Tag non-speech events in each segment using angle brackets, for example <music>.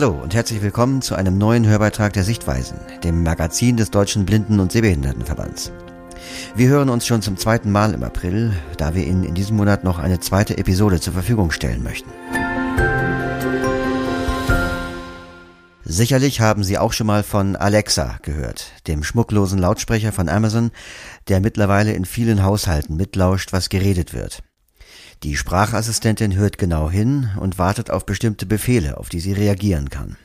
Hallo und herzlich willkommen zu einem neuen Hörbeitrag der Sichtweisen, dem Magazin des Deutschen Blinden- und Sehbehindertenverbands. Wir hören uns schon zum zweiten Mal im April, da wir Ihnen in diesem Monat noch eine zweite Episode zur Verfügung stellen möchten. Sicherlich haben Sie auch schon mal von Alexa gehört, dem schmucklosen Lautsprecher von Amazon, der mittlerweile in vielen Haushalten mitlauscht, was geredet wird. Die Sprachassistentin hört genau hin und wartet auf bestimmte Befehle, auf die sie reagieren kann.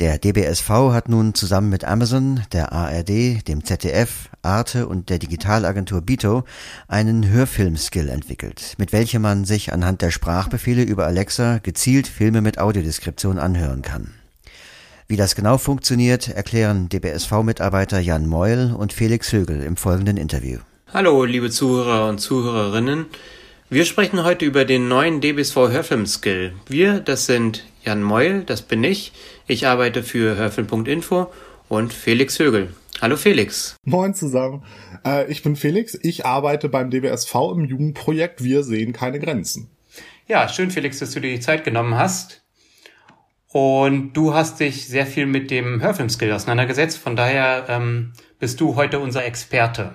Der DBSV hat nun zusammen mit Amazon, der ARD, dem ZDF, Arte und der Digitalagentur Bito einen Hörfilm-Skill entwickelt, mit welchem man sich anhand der Sprachbefehle über Alexa gezielt Filme mit Audiodeskription anhören kann. Wie das genau funktioniert, erklären DBSV-Mitarbeiter Jan Meul und Felix Högel im folgenden Interview. Hallo, liebe Zuhörer und Zuhörerinnen. Wir sprechen heute über den neuen DBSV Hörfilm-Skill. Wir, das sind Jan Meul, das bin ich. Ich arbeite für hörfilm.info und Felix Högel. Hallo Felix. Moin zusammen. Äh, ich bin Felix. Ich arbeite beim DBSV im Jugendprojekt Wir sehen keine Grenzen. Ja, schön Felix, dass du dir die Zeit genommen hast. Und du hast dich sehr viel mit dem Hörfilm-Skill auseinandergesetzt. Von daher ähm, bist du heute unser Experte.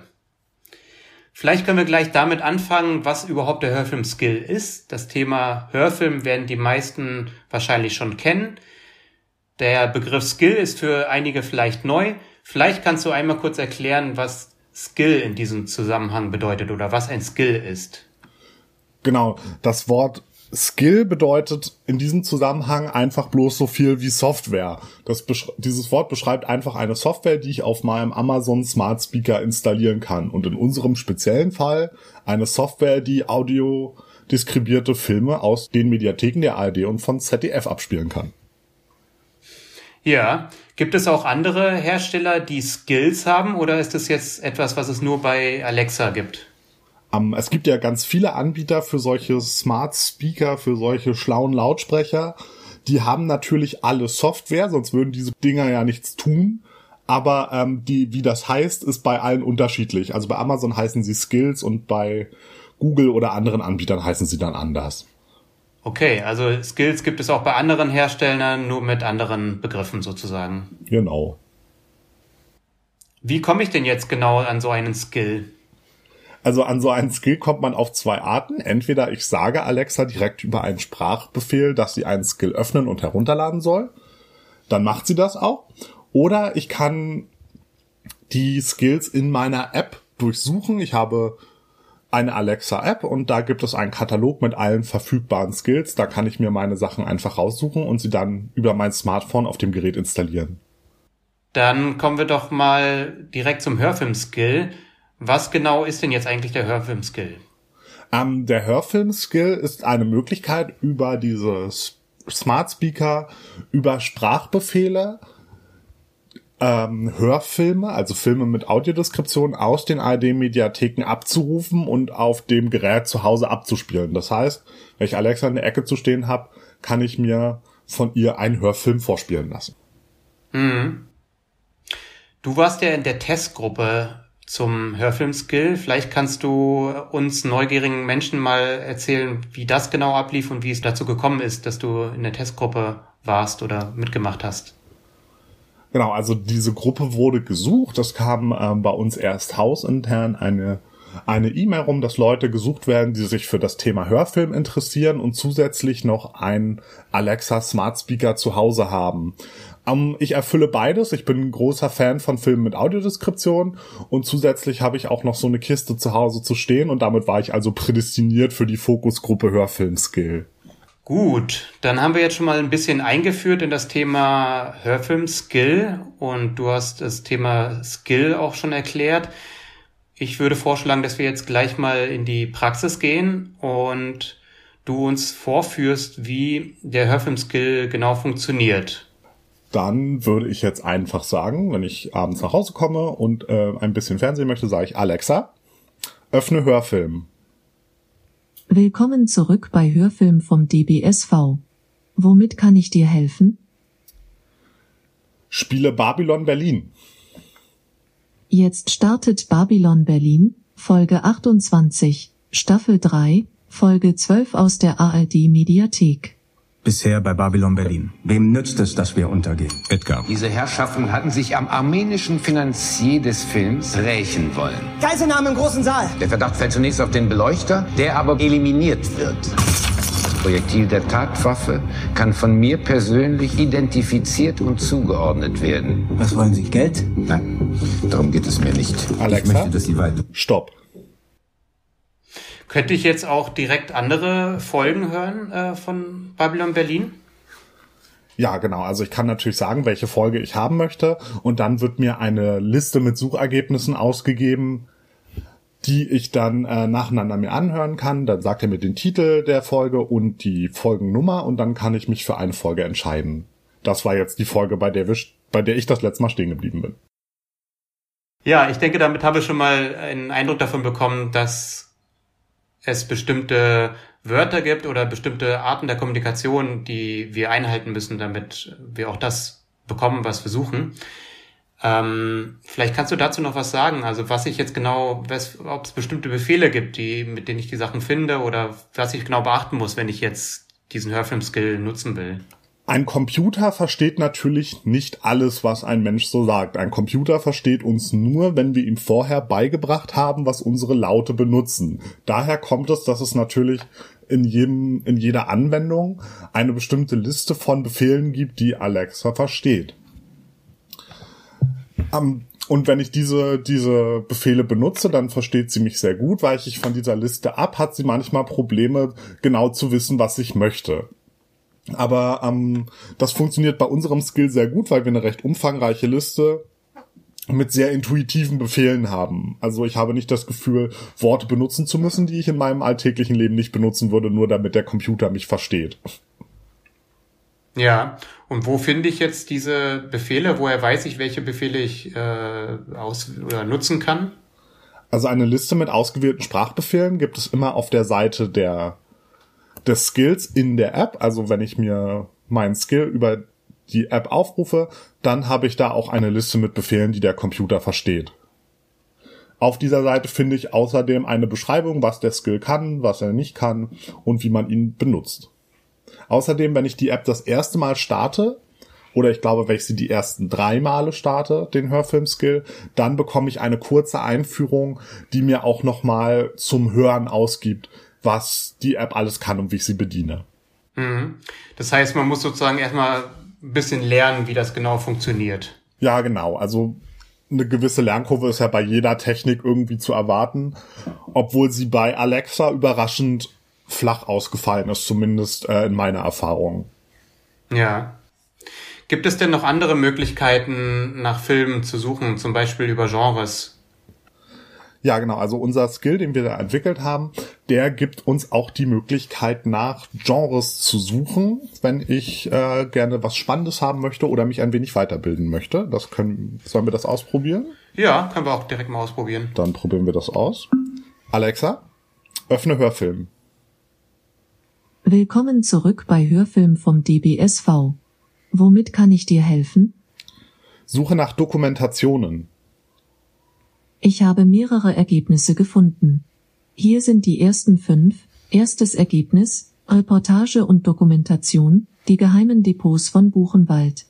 Vielleicht können wir gleich damit anfangen, was überhaupt der Hörfilm-Skill ist. Das Thema Hörfilm werden die meisten wahrscheinlich schon kennen. Der Begriff Skill ist für einige vielleicht neu. Vielleicht kannst du einmal kurz erklären, was Skill in diesem Zusammenhang bedeutet oder was ein Skill ist. Genau, das Wort Skill bedeutet in diesem Zusammenhang einfach bloß so viel wie Software. Das dieses Wort beschreibt einfach eine Software, die ich auf meinem Amazon Smart Speaker installieren kann. Und in unserem speziellen Fall eine Software, die audio deskribierte Filme aus den Mediatheken der ARD und von ZDF abspielen kann. Ja, gibt es auch andere Hersteller, die Skills haben oder ist es jetzt etwas, was es nur bei Alexa gibt? Um, es gibt ja ganz viele Anbieter für solche Smart Speaker, für solche schlauen Lautsprecher. Die haben natürlich alle Software, sonst würden diese Dinger ja nichts tun. Aber ähm, die, wie das heißt, ist bei allen unterschiedlich. Also bei Amazon heißen sie Skills und bei Google oder anderen Anbietern heißen sie dann anders. Okay, also Skills gibt es auch bei anderen Herstellern, nur mit anderen Begriffen sozusagen. Genau. Wie komme ich denn jetzt genau an so einen Skill? Also an so einen Skill kommt man auf zwei Arten. Entweder ich sage Alexa direkt über einen Sprachbefehl, dass sie einen Skill öffnen und herunterladen soll. Dann macht sie das auch. Oder ich kann die Skills in meiner App durchsuchen. Ich habe eine Alexa-App und da gibt es einen Katalog mit allen verfügbaren Skills. Da kann ich mir meine Sachen einfach raussuchen und sie dann über mein Smartphone auf dem Gerät installieren. Dann kommen wir doch mal direkt zum Hörfilm-Skill. Was genau ist denn jetzt eigentlich der Hörfilm-Skill? Ähm, der Hörfilm-Skill ist eine Möglichkeit, über diese Smart Speaker, über Sprachbefehle, ähm, Hörfilme, also Filme mit Audiodeskription aus den ARD-Mediatheken abzurufen und auf dem Gerät zu Hause abzuspielen. Das heißt, wenn ich Alexa in der Ecke zu stehen habe, kann ich mir von ihr einen Hörfilm vorspielen lassen. Mhm. Du warst ja in der Testgruppe zum Hörfilm-Skill. Vielleicht kannst du uns neugierigen Menschen mal erzählen, wie das genau ablief und wie es dazu gekommen ist, dass du in der Testgruppe warst oder mitgemacht hast. Genau, also diese Gruppe wurde gesucht. Das kam ähm, bei uns erst hausintern eine eine E-Mail rum, dass Leute gesucht werden, die sich für das Thema Hörfilm interessieren und zusätzlich noch ein Alexa Smart Speaker zu Hause haben. Um, ich erfülle beides. Ich bin ein großer Fan von Filmen mit Audiodeskription und zusätzlich habe ich auch noch so eine Kiste zu Hause zu stehen und damit war ich also prädestiniert für die Fokusgruppe Hörfilm Skill. Gut, dann haben wir jetzt schon mal ein bisschen eingeführt in das Thema Hörfilm Skill und du hast das Thema Skill auch schon erklärt. Ich würde vorschlagen, dass wir jetzt gleich mal in die Praxis gehen und du uns vorführst, wie der Hörfilm Skill genau funktioniert dann würde ich jetzt einfach sagen, wenn ich abends nach Hause komme und äh, ein bisschen Fernsehen möchte, sage ich Alexa, öffne Hörfilm. Willkommen zurück bei Hörfilm vom DBSV. Womit kann ich dir helfen? Spiele Babylon Berlin. Jetzt startet Babylon Berlin, Folge 28, Staffel 3, Folge 12 aus der ARD Mediathek. Bisher bei Babylon Berlin. Wem nützt es, dass wir untergehen? Edgar. Diese Herrschaften hatten sich am armenischen Finanzier des Films rächen wollen. Geiselnahme im großen Saal. Der Verdacht fällt zunächst auf den Beleuchter, der aber eliminiert wird. Das Projektil der Tatwaffe kann von mir persönlich identifiziert und zugeordnet werden. Was wollen Sie? Geld? Nein, darum geht es mir nicht. Alexa? Ich möchte, dass Sie weiter. Stopp. Könnte ich jetzt auch direkt andere Folgen hören äh, von Babylon Berlin? Ja, genau. Also ich kann natürlich sagen, welche Folge ich haben möchte und dann wird mir eine Liste mit Suchergebnissen ausgegeben, die ich dann äh, nacheinander mir anhören kann. Dann sagt er mir den Titel der Folge und die Folgennummer und dann kann ich mich für eine Folge entscheiden. Das war jetzt die Folge, bei der, wir, bei der ich das letzte Mal stehen geblieben bin. Ja, ich denke, damit habe ich schon mal einen Eindruck davon bekommen, dass es bestimmte Wörter gibt oder bestimmte Arten der Kommunikation, die wir einhalten müssen, damit wir auch das bekommen, was wir suchen. Ähm, vielleicht kannst du dazu noch was sagen, also was ich jetzt genau, ob es bestimmte Befehle gibt, die, mit denen ich die Sachen finde oder was ich genau beachten muss, wenn ich jetzt diesen Hörfilm-Skill nutzen will. Ein Computer versteht natürlich nicht alles, was ein Mensch so sagt. Ein Computer versteht uns nur, wenn wir ihm vorher beigebracht haben, was unsere Laute benutzen. Daher kommt es, dass es natürlich in jedem, in jeder Anwendung eine bestimmte Liste von Befehlen gibt, die Alexa versteht. Um, und wenn ich diese, diese Befehle benutze, dann versteht sie mich sehr gut. Weiche ich von dieser Liste ab, hat sie manchmal Probleme, genau zu wissen, was ich möchte. Aber ähm, das funktioniert bei unserem Skill sehr gut, weil wir eine recht umfangreiche Liste mit sehr intuitiven Befehlen haben. Also ich habe nicht das Gefühl, Worte benutzen zu müssen, die ich in meinem alltäglichen Leben nicht benutzen würde, nur damit der Computer mich versteht. Ja, und wo finde ich jetzt diese Befehle? Woher weiß ich, welche Befehle ich äh, aus oder nutzen kann? Also eine Liste mit ausgewählten Sprachbefehlen gibt es immer auf der Seite der des Skills in der App. Also wenn ich mir meinen Skill über die App aufrufe, dann habe ich da auch eine Liste mit Befehlen, die der Computer versteht. Auf dieser Seite finde ich außerdem eine Beschreibung, was der Skill kann, was er nicht kann und wie man ihn benutzt. Außerdem, wenn ich die App das erste Mal starte, oder ich glaube, wenn ich sie die ersten drei Male starte, den Hörfilm-Skill, dann bekomme ich eine kurze Einführung, die mir auch nochmal zum Hören ausgibt, was die App alles kann und wie ich sie bediene. Mhm. Das heißt, man muss sozusagen erstmal ein bisschen lernen, wie das genau funktioniert. Ja, genau. Also eine gewisse Lernkurve ist ja bei jeder Technik irgendwie zu erwarten, obwohl sie bei Alexa überraschend flach ausgefallen ist, zumindest äh, in meiner Erfahrung. Ja. Gibt es denn noch andere Möglichkeiten, nach Filmen zu suchen, zum Beispiel über Genres? Ja, genau. Also unser Skill, den wir da entwickelt haben, der gibt uns auch die Möglichkeit, nach Genres zu suchen, wenn ich äh, gerne was Spannendes haben möchte oder mich ein wenig weiterbilden möchte. Das können, sollen wir das ausprobieren? Ja, können wir auch direkt mal ausprobieren. Dann probieren wir das aus. Alexa, öffne Hörfilm. Willkommen zurück bei Hörfilm vom DBSV. Womit kann ich dir helfen? Suche nach Dokumentationen. Ich habe mehrere Ergebnisse gefunden. Hier sind die ersten fünf. Erstes Ergebnis, Reportage und Dokumentation, die geheimen Depots von Buchenwald.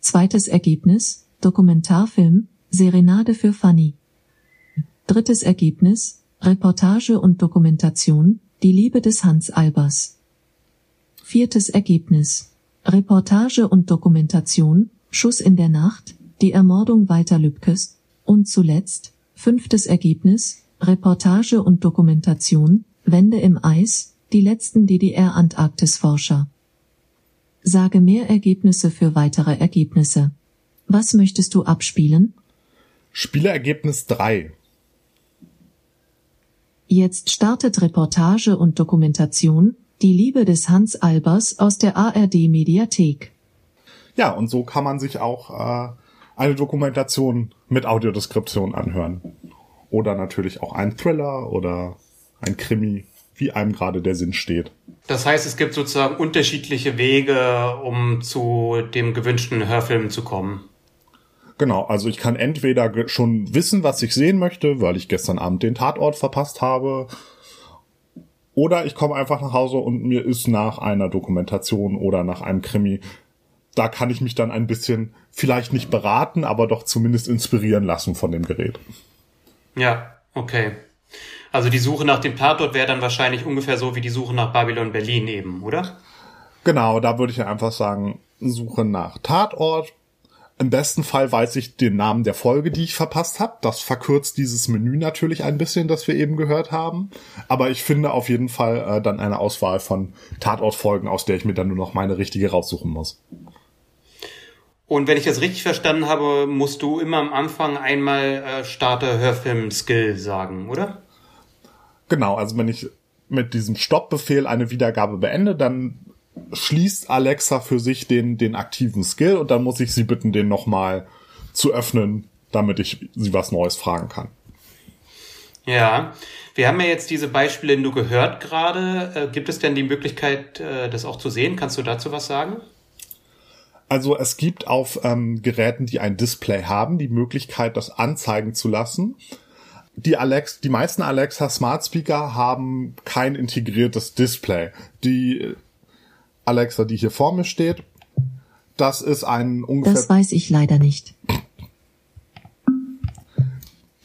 Zweites Ergebnis, Dokumentarfilm, Serenade für Fanny. Drittes Ergebnis, Reportage und Dokumentation, die Liebe des Hans Albers. Viertes Ergebnis, Reportage und Dokumentation, Schuss in der Nacht, die Ermordung Walter Lübkes, und zuletzt, fünftes Ergebnis, Reportage und Dokumentation, Wände im Eis, die letzten DDR-Antarktisforscher. Sage mehr Ergebnisse für weitere Ergebnisse. Was möchtest du abspielen? Spielergebnis 3. Jetzt startet Reportage und Dokumentation, die Liebe des Hans Albers aus der ARD Mediathek. Ja, und so kann man sich auch äh, eine Dokumentation mit Audiodeskription anhören. Oder natürlich auch ein Thriller oder ein Krimi, wie einem gerade der Sinn steht. Das heißt, es gibt sozusagen unterschiedliche Wege, um zu dem gewünschten Hörfilm zu kommen. Genau, also ich kann entweder schon wissen, was ich sehen möchte, weil ich gestern Abend den Tatort verpasst habe, Oder ich komme einfach nach Hause und mir ist nach einer Dokumentation oder nach einem Krimi, da kann ich mich dann ein bisschen vielleicht nicht beraten, aber doch zumindest inspirieren lassen von dem Gerät. Ja, okay. Also die Suche nach dem Tatort wäre dann wahrscheinlich ungefähr so wie die Suche nach Babylon Berlin eben, oder? Genau, da würde ich einfach sagen, Suche nach Tatort. Im besten Fall weiß ich den Namen der Folge, die ich verpasst habe. Das verkürzt dieses Menü natürlich ein bisschen, das wir eben gehört haben. Aber ich finde auf jeden Fall äh, dann eine Auswahl von Tatortfolgen, aus der ich mir dann nur noch meine richtige raussuchen muss. Und wenn ich das richtig verstanden habe, musst du immer am Anfang einmal äh, Starte Hörfilm Skill sagen, oder? Genau, also wenn ich mit diesem Stoppbefehl eine Wiedergabe beende, dann schließt Alexa für sich den, den aktiven Skill und dann muss ich sie bitten, den nochmal zu öffnen, damit ich sie was Neues fragen kann. Ja, wir haben ja jetzt diese Beispiele nur gehört gerade. Äh, gibt es denn die Möglichkeit, äh, das auch zu sehen? Kannst du dazu was sagen? Also es gibt auf ähm, Geräten, die ein Display haben, die Möglichkeit, das anzeigen zu lassen. Die Alex, die meisten Alexa Smart Speaker haben kein integriertes Display. Die Alexa, die hier vor mir steht, das ist ein ungefähr. Das weiß ich leider nicht.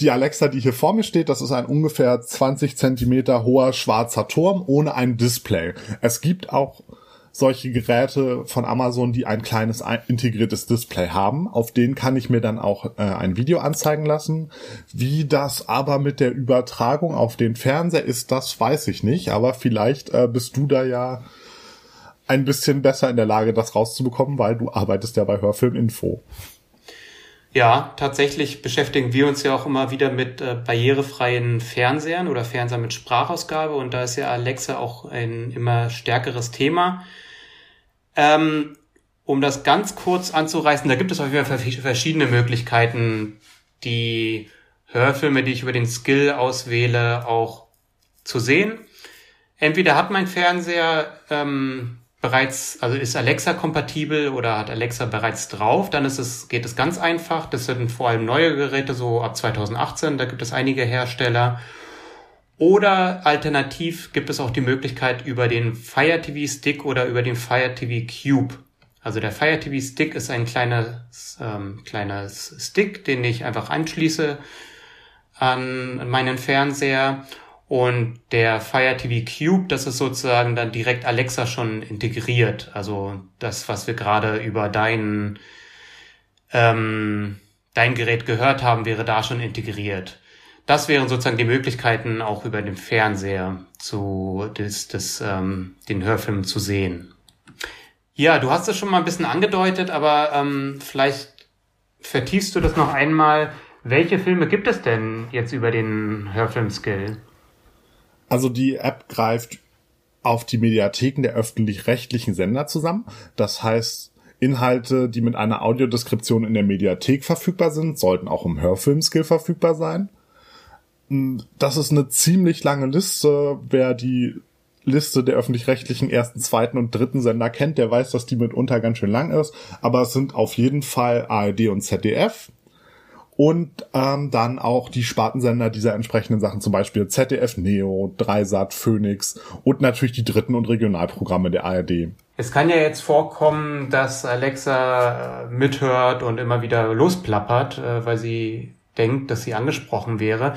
Die Alexa, die hier vor mir steht, das ist ein ungefähr 20 Zentimeter hoher schwarzer Turm ohne ein Display. Es gibt auch solche Geräte von Amazon, die ein kleines integriertes Display haben. Auf denen kann ich mir dann auch äh, ein Video anzeigen lassen. Wie das aber mit der Übertragung auf den Fernseher ist, das weiß ich nicht. Aber vielleicht äh, bist du da ja ein bisschen besser in der Lage, das rauszubekommen, weil du arbeitest ja bei Hörfilm Info. Ja, tatsächlich beschäftigen wir uns ja auch immer wieder mit äh, barrierefreien Fernsehern oder Fernseher mit Sprachausgabe und da ist ja Alexa auch ein immer stärkeres Thema. Ähm, um das ganz kurz anzureißen, da gibt es auf jeden Fall verschiedene Möglichkeiten, die Hörfilme, die ich über den Skill auswähle, auch zu sehen. Entweder hat mein Fernseher ähm, bereits, also ist Alexa kompatibel oder hat Alexa bereits drauf, dann ist es, geht es ganz einfach. Das sind vor allem neue Geräte, so ab 2018, da gibt es einige Hersteller. Oder alternativ gibt es auch die Möglichkeit über den Fire TV Stick oder über den Fire TV Cube. Also der Fire TV Stick ist ein kleines, ähm, kleines Stick, den ich einfach anschließe an meinen Fernseher. Und der Fire TV Cube, das ist sozusagen dann direkt Alexa schon integriert. Also das, was wir gerade über dein, ähm, dein Gerät gehört haben, wäre da schon integriert das wären sozusagen die Möglichkeiten, auch über den Fernseher zu des, des, ähm, den Hörfilm zu sehen. Ja, du hast es schon mal ein bisschen angedeutet, aber ähm, vielleicht vertiefst du das noch einmal. Welche Filme gibt es denn jetzt über den Hörfilm-Skill? Also die App greift auf die Mediatheken der öffentlich-rechtlichen Sender zusammen. Das heißt, Inhalte, die mit einer Audiodeskription in der Mediathek verfügbar sind, sollten auch im Hörfilm-Skill verfügbar sein. Das ist eine ziemlich lange Liste. Wer die Liste der öffentlich-rechtlichen ersten, zweiten und dritten Sender kennt, der weiß, dass die mitunter ganz schön lang ist. Aber es sind auf jeden Fall ARD und ZDF. Und ähm, dann auch die Spartensender dieser entsprechenden Sachen, zum Beispiel ZDF Neo, Dreisat, Phoenix und natürlich die dritten und Regionalprogramme der ARD. Es kann ja jetzt vorkommen, dass Alexa äh, mithört und immer wieder losplappert, äh, weil sie denkt, dass sie angesprochen wäre.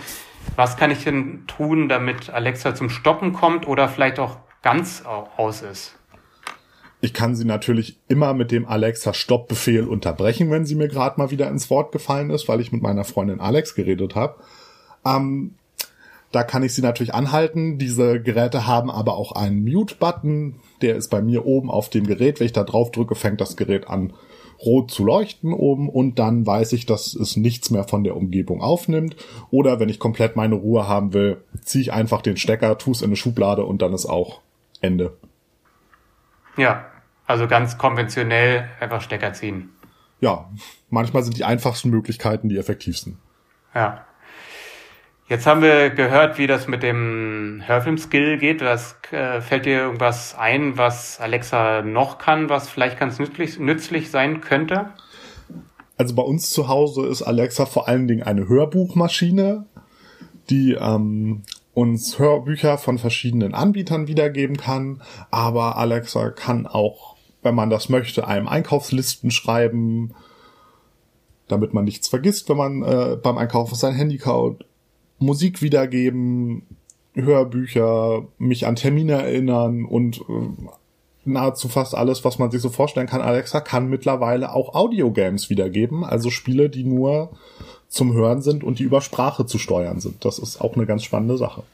Was kann ich denn tun, damit Alexa zum Stoppen kommt oder vielleicht auch ganz aus ist? Ich kann sie natürlich immer mit dem Alexa Stoppbefehl unterbrechen, wenn sie mir gerade mal wieder ins Wort gefallen ist, weil ich mit meiner Freundin Alex geredet habe. Ähm, da kann ich sie natürlich anhalten. Diese Geräte haben aber auch einen Mute-Button. Der ist bei mir oben auf dem Gerät. Wenn ich da drauf drücke, fängt das Gerät an rot zu leuchten oben und dann weiß ich, dass es nichts mehr von der Umgebung aufnimmt. Oder wenn ich komplett meine Ruhe haben will, ziehe ich einfach den Stecker, tue es in eine Schublade und dann ist auch Ende. Ja, also ganz konventionell einfach Stecker ziehen. Ja, manchmal sind die einfachsten Möglichkeiten die effektivsten. Ja. Jetzt haben wir gehört, wie das mit dem Hörfilm-Skill geht. Was äh, fällt dir irgendwas ein, was Alexa noch kann, was vielleicht ganz nützlich, nützlich sein könnte? Also bei uns zu Hause ist Alexa vor allen Dingen eine Hörbuchmaschine, die ähm, uns Hörbücher von verschiedenen Anbietern wiedergeben kann, aber Alexa kann auch, wenn man das möchte, einem Einkaufslisten schreiben, damit man nichts vergisst, wenn man äh, beim Einkaufen sein Handy kaut, Musik wiedergeben, Hörbücher, mich an Termine erinnern und äh, nahezu fast alles, was man sich so vorstellen kann. Alexa kann mittlerweile auch Audiogames wiedergeben, also Spiele, die nur zum Hören sind und die über Sprache zu steuern sind. Das ist auch eine ganz spannende Sache.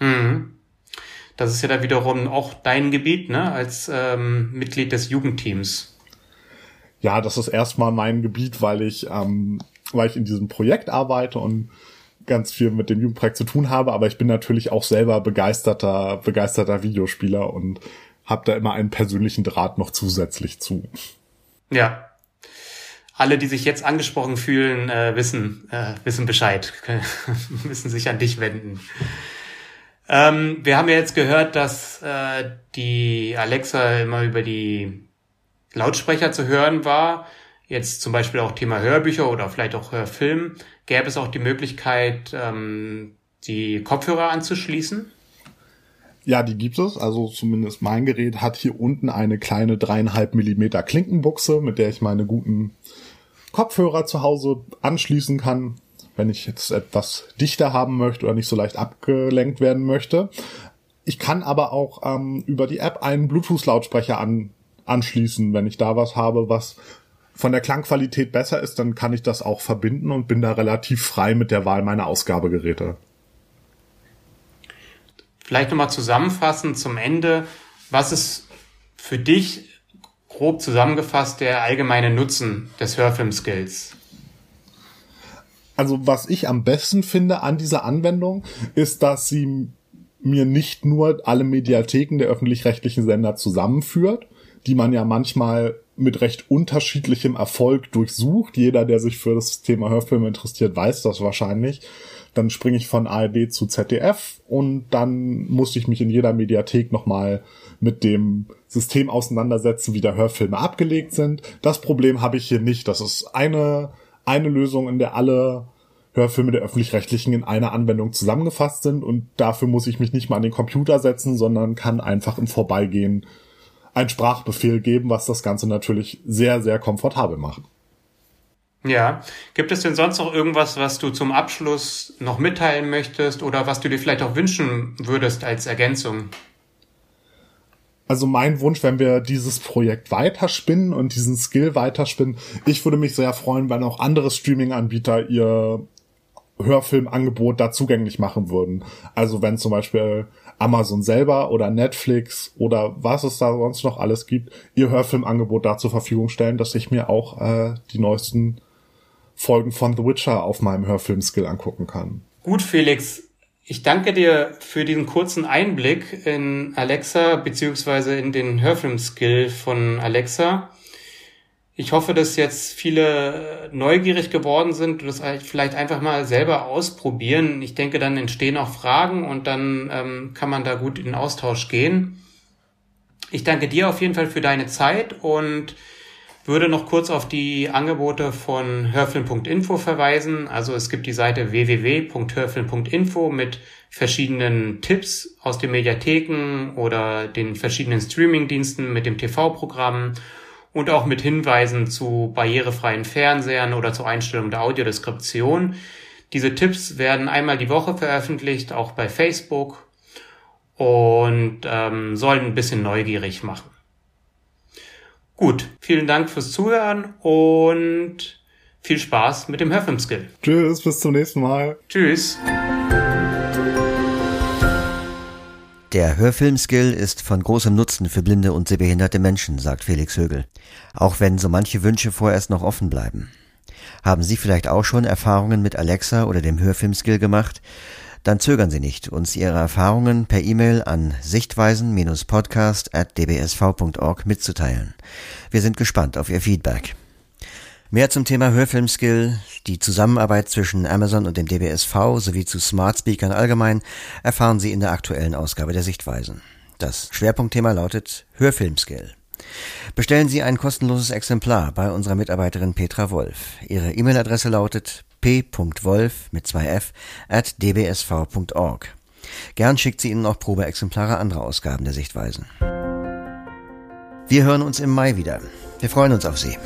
Mhm. Das ist ja da wiederum auch dein Gebiet, ne, als ähm, Mitglied des Jugendteams. Ja, das ist erstmal mein Gebiet, weil ich, ähm, weil ich in diesem Projekt arbeite und ganz viel mit dem Jugendprojekt zu tun habe, aber ich bin natürlich auch selber begeisterter, begeisterter Videospieler und habe da immer einen persönlichen Draht noch zusätzlich zu. Ja. Alle, die sich jetzt angesprochen fühlen, äh, wissen, äh, wissen Bescheid, <laughs> müssen sich an dich wenden. Ähm, wir haben ja jetzt gehört, dass äh, die Alexa immer über die Lautsprecher zu hören war. Jetzt zum Beispiel auch Thema Hörbücher oder vielleicht auch Hörfilm. Gäbe es auch die Möglichkeit, ähm, die Kopfhörer anzuschließen? Ja, die gibt es. Also zumindest mein Gerät hat hier unten eine kleine dreieinhalb Millimeter Klinkenbuchse, mit der ich meine guten Kopfhörer zu Hause anschließen kann, wenn ich jetzt etwas dichter haben möchte oder nicht so leicht abgelenkt werden möchte. Ich kann aber auch ähm, über die App einen Bluetooth-Lautsprecher an, anschließen, wenn ich da was habe, was von der Klangqualität besser ist, dann kann ich das auch verbinden und bin da relativ frei mit der Wahl meiner Ausgabegeräte. Vielleicht nochmal zusammenfassend zum Ende. Was ist für dich grob zusammengefasst der allgemeine Nutzen des Hörfilmskills? Also was ich am besten finde an dieser Anwendung ist, dass sie mir nicht nur alle Mediatheken der öffentlich-rechtlichen Sender zusammenführt, die man ja manchmal mit recht unterschiedlichem Erfolg durchsucht. Jeder, der sich für das Thema Hörfilme interessiert, weiß das wahrscheinlich. Dann springe ich von ARD zu ZDF und dann muss ich mich in jeder Mediathek nochmal mit dem System auseinandersetzen, wie da Hörfilme abgelegt sind. Das Problem habe ich hier nicht. Das ist eine, eine Lösung, in der alle Hörfilme der öffentlich-rechtlichen in einer Anwendung zusammengefasst sind und dafür muss ich mich nicht mal an den Computer setzen, sondern kann einfach im Vorbeigehen einen Sprachbefehl geben, was das Ganze natürlich sehr, sehr komfortabel macht. Ja. Gibt es denn sonst noch irgendwas, was du zum Abschluss noch mitteilen möchtest oder was du dir vielleicht auch wünschen würdest als Ergänzung? Also mein Wunsch, wenn wir dieses Projekt weiterspinnen und diesen Skill weiterspinnen, ich würde mich sehr freuen, wenn auch andere Streaming-Anbieter ihr Hörfilmangebot da zugänglich machen würden. Also wenn zum Beispiel Amazon selber oder Netflix oder was es da sonst noch alles gibt, ihr Hörfilmangebot da zur Verfügung stellen, dass ich mir auch äh, die neuesten Folgen von The Witcher auf meinem Hörfilmskill angucken kann. Gut, Felix. Ich danke dir für diesen kurzen Einblick in Alexa beziehungsweise in den Hörfilmskill von Alexa. Ich hoffe, dass jetzt viele neugierig geworden sind und das vielleicht einfach mal selber ausprobieren. Ich denke, dann entstehen auch Fragen und dann ähm, kann man da gut in Austausch gehen. Ich danke dir auf jeden Fall für deine Zeit und würde noch kurz auf die Angebote von hörfilm.info verweisen. Also es gibt die Seite www.hörfilm.info mit verschiedenen Tipps aus den Mediatheken oder den verschiedenen Streamingdiensten mit dem TV-Programm und auch mit Hinweisen zu barrierefreien Fernsehern oder zur Einstellung der Audiodeskription. Diese Tipps werden einmal die Woche veröffentlicht, auch bei Facebook und ähm, sollen ein bisschen neugierig machen. Gut, vielen Dank fürs Zuhören und viel Spaß mit dem Hörfilmskill. Tschüss, bis zum nächsten Mal. Tschüss. Der Hörfilmskill ist von großem Nutzen für blinde und sehbehinderte Menschen, sagt Felix Högel. Auch wenn so manche Wünsche vorerst noch offen bleiben. Haben Sie vielleicht auch schon Erfahrungen mit Alexa oder dem Hörfilmskill gemacht? Dann zögern Sie nicht, uns Ihre Erfahrungen per E-Mail an sichtweisen-podcast.dbsv.org mitzuteilen. Wir sind gespannt auf Ihr Feedback. Mehr zum Thema Hörfilmskill, die Zusammenarbeit zwischen Amazon und dem DBSV sowie zu Smart Speakern allgemein erfahren Sie in der aktuellen Ausgabe der Sichtweisen. Das Schwerpunktthema lautet Hörfilmskill. Bestellen Sie ein kostenloses Exemplar bei unserer Mitarbeiterin Petra Wolf. Ihre E-Mail-Adresse lautet p.wolf mit 2f at dbsv.org. Gern schickt sie Ihnen auch Probeexemplare anderer Ausgaben der Sichtweisen. Wir hören uns im Mai wieder. Wir freuen uns auf Sie.